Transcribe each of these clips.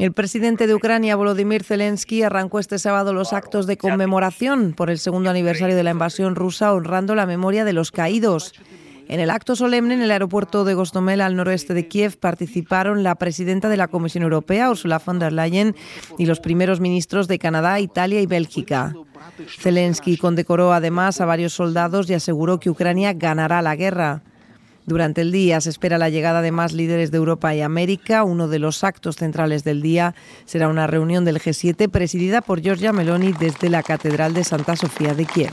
El presidente de Ucrania, Volodymyr Zelensky, arrancó este sábado los actos de conmemoración por el segundo aniversario de la invasión rusa, honrando la memoria de los caídos. En el acto solemne en el aeropuerto de Gostomel, al noroeste de Kiev, participaron la presidenta de la Comisión Europea, Ursula von der Leyen, y los primeros ministros de Canadá, Italia y Bélgica. Zelensky condecoró además a varios soldados y aseguró que Ucrania ganará la guerra. Durante el día se espera la llegada de más líderes de Europa y América. Uno de los actos centrales del día será una reunión del G7 presidida por Giorgia Meloni desde la Catedral de Santa Sofía de Kiev.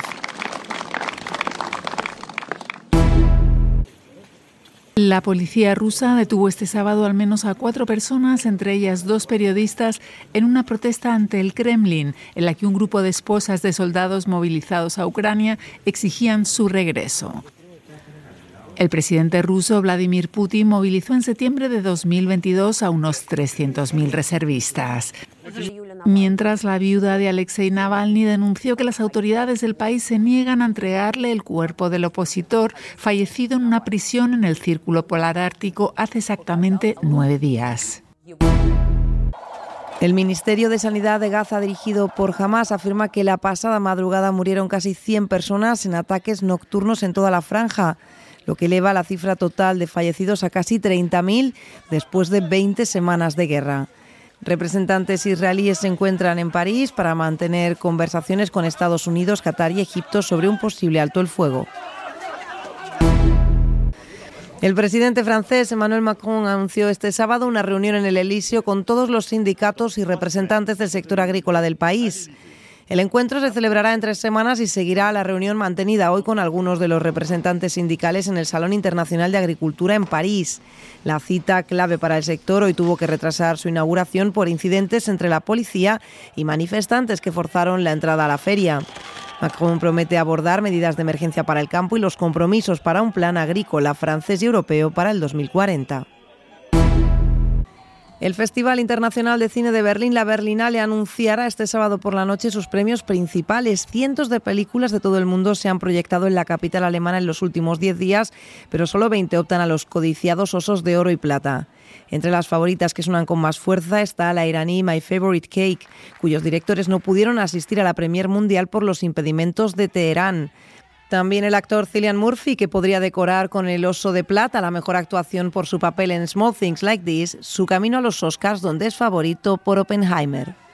La policía rusa detuvo este sábado al menos a cuatro personas, entre ellas dos periodistas, en una protesta ante el Kremlin, en la que un grupo de esposas de soldados movilizados a Ucrania exigían su regreso. El presidente ruso Vladimir Putin movilizó en septiembre de 2022 a unos 300.000 reservistas. Mientras la viuda de Alexei Navalny denunció que las autoridades del país se niegan a entregarle el cuerpo del opositor fallecido en una prisión en el Círculo Polar Ártico hace exactamente nueve días. El Ministerio de Sanidad de Gaza, dirigido por Hamas, afirma que la pasada madrugada murieron casi 100 personas en ataques nocturnos en toda la franja lo que eleva la cifra total de fallecidos a casi 30.000 después de 20 semanas de guerra. Representantes israelíes se encuentran en París para mantener conversaciones con Estados Unidos, Qatar y Egipto sobre un posible alto el fuego. El presidente francés Emmanuel Macron anunció este sábado una reunión en el Elíseo con todos los sindicatos y representantes del sector agrícola del país. El encuentro se celebrará en tres semanas y seguirá la reunión mantenida hoy con algunos de los representantes sindicales en el Salón Internacional de Agricultura en París. La cita clave para el sector hoy tuvo que retrasar su inauguración por incidentes entre la policía y manifestantes que forzaron la entrada a la feria. Macron promete abordar medidas de emergencia para el campo y los compromisos para un plan agrícola francés y europeo para el 2040. El Festival Internacional de Cine de Berlín, la Berlinale, anunciará este sábado por la noche sus premios principales. Cientos de películas de todo el mundo se han proyectado en la capital alemana en los últimos 10 días, pero solo 20 optan a los codiciados osos de oro y plata. Entre las favoritas que suenan con más fuerza está la iraní My Favorite Cake, cuyos directores no pudieron asistir a la Premier Mundial por los impedimentos de Teherán. También el actor Cillian Murphy, que podría decorar con el Oso de Plata la mejor actuación por su papel en Small Things Like This, su camino a los Oscars, donde es favorito por Oppenheimer.